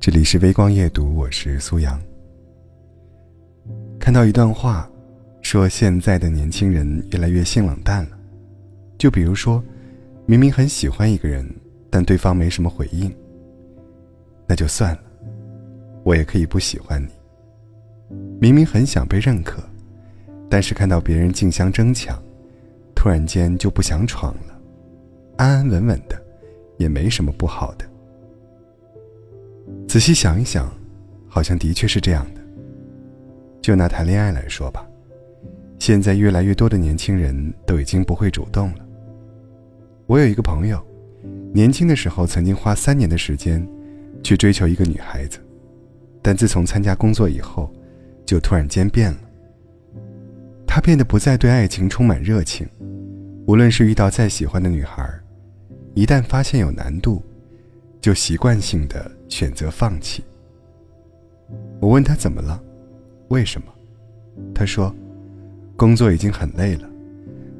这里是微光夜读，我是苏阳。看到一段话，说现在的年轻人越来越性冷淡了。就比如说，明明很喜欢一个人，但对方没什么回应，那就算了，我也可以不喜欢你。明明很想被认可，但是看到别人竞相争抢，突然间就不想闯了，安安稳稳的，也没什么不好的。仔细想一想，好像的确是这样的。就拿谈恋爱来说吧，现在越来越多的年轻人都已经不会主动了。我有一个朋友，年轻的时候曾经花三年的时间去追求一个女孩子，但自从参加工作以后，就突然间变了。他变得不再对爱情充满热情，无论是遇到再喜欢的女孩，一旦发现有难度，就习惯性的。选择放弃。我问他怎么了，为什么？他说，工作已经很累了，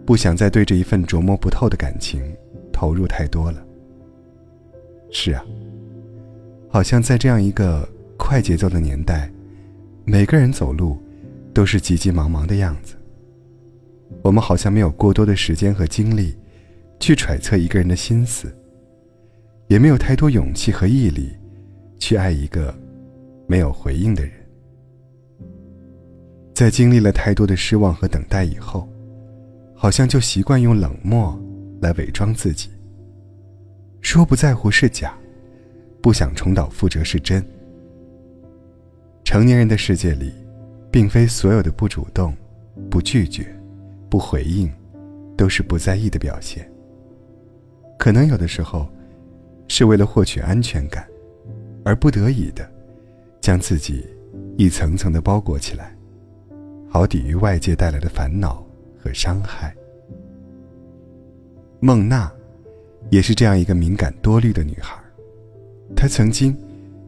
不想再对这一份琢磨不透的感情投入太多了。是啊，好像在这样一个快节奏的年代，每个人走路都是急急忙忙的样子。我们好像没有过多的时间和精力去揣测一个人的心思，也没有太多勇气和毅力。去爱一个没有回应的人，在经历了太多的失望和等待以后，好像就习惯用冷漠来伪装自己。说不在乎是假，不想重蹈覆辙是真。成年人的世界里，并非所有的不主动、不拒绝、不回应，都是不在意的表现。可能有的时候，是为了获取安全感。而不得已的，将自己一层层的包裹起来，好抵御外界带来的烦恼和伤害。孟娜，也是这样一个敏感多虑的女孩。她曾经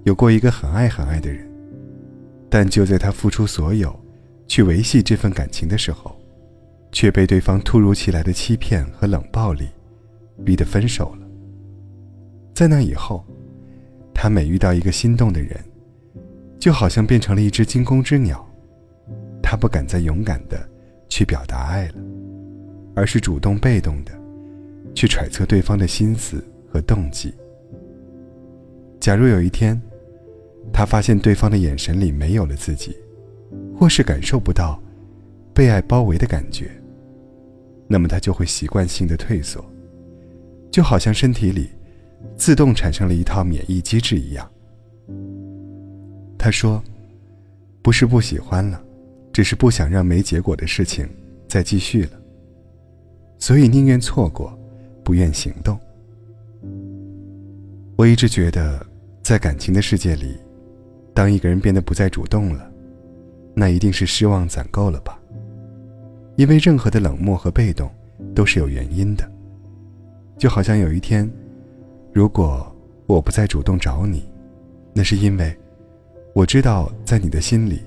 有过一个很爱很爱的人，但就在她付出所有去维系这份感情的时候，却被对方突如其来的欺骗和冷暴力逼得分手了。在那以后。他每遇到一个心动的人，就好像变成了一只惊弓之鸟，他不敢再勇敢的去表达爱了，而是主动被动的去揣测对方的心思和动机。假如有一天，他发现对方的眼神里没有了自己，或是感受不到被爱包围的感觉，那么他就会习惯性的退缩，就好像身体里。自动产生了一套免疫机制一样。他说：“不是不喜欢了，只是不想让没结果的事情再继续了。所以宁愿错过，不愿行动。”我一直觉得，在感情的世界里，当一个人变得不再主动了，那一定是失望攒够了吧？因为任何的冷漠和被动，都是有原因的。就好像有一天。如果我不再主动找你，那是因为我知道在你的心里，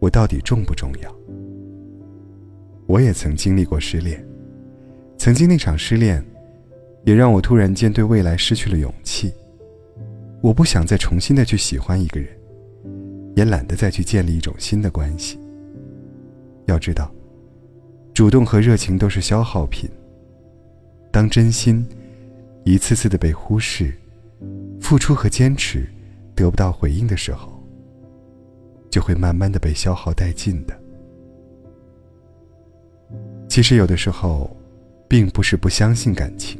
我到底重不重要。我也曾经历过失恋，曾经那场失恋，也让我突然间对未来失去了勇气。我不想再重新的去喜欢一个人，也懒得再去建立一种新的关系。要知道，主动和热情都是消耗品。当真心。一次次的被忽视，付出和坚持得不到回应的时候，就会慢慢的被消耗殆尽的。其实有的时候，并不是不相信感情，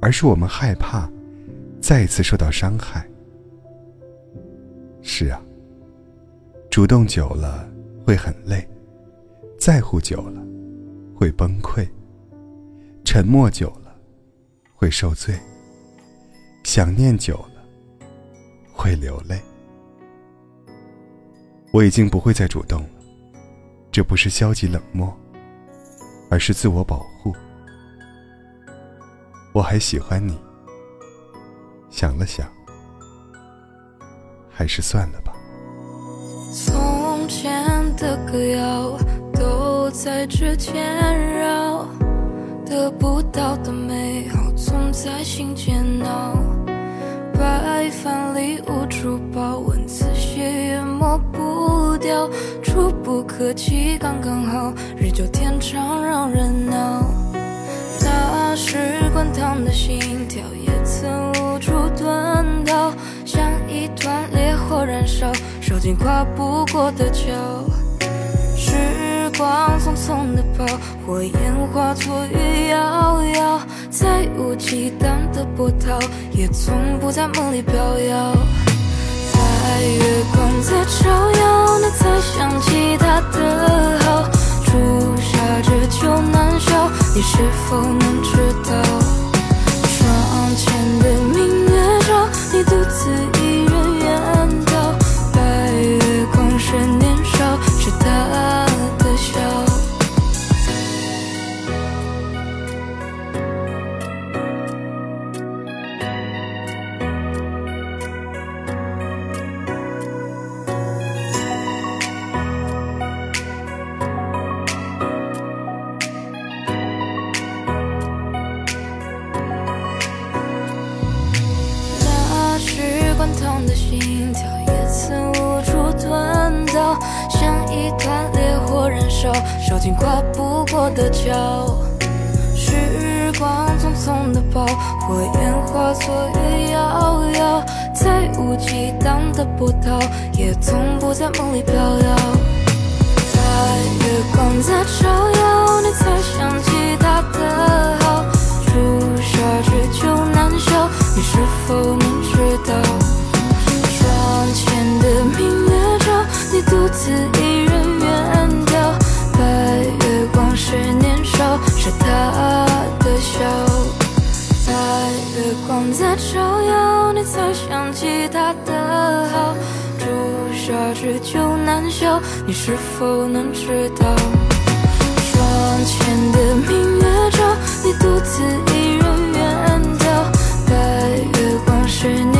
而是我们害怕再一次受到伤害。是啊，主动久了会很累，在乎久了会崩溃，沉默久了。会受罪，想念久了会流泪。我已经不会再主动了，这不是消极冷漠，而是自我保护。我还喜欢你，想了想，还是算了吧。从前的歌谣都在指尖绕，得不到的美好。在心间闹，白饭里。无处报，文字血也抹不掉，触不可及刚刚好，日久天长让人恼。那时滚烫的心跳也曾无处遁逃，像一团烈火燃烧，烧尽跨不过的桥。光匆匆的跑，火焰化作雨遥遥，再无激荡的波涛，也从不在梦里飘摇。在月光在照耀，烧，尽跨不过的桥。时光匆匆的跑，火焰化作雨遥遥，再无激荡的波涛，也从不在梦里飘摇。在月光在照耀，你才想起他的好。朱砂这酒难消，你是否能知道？窗前的明月照，你独自一日久难消，你是否能知道？窗前的明月照，你独自一人远眺。白月光是你。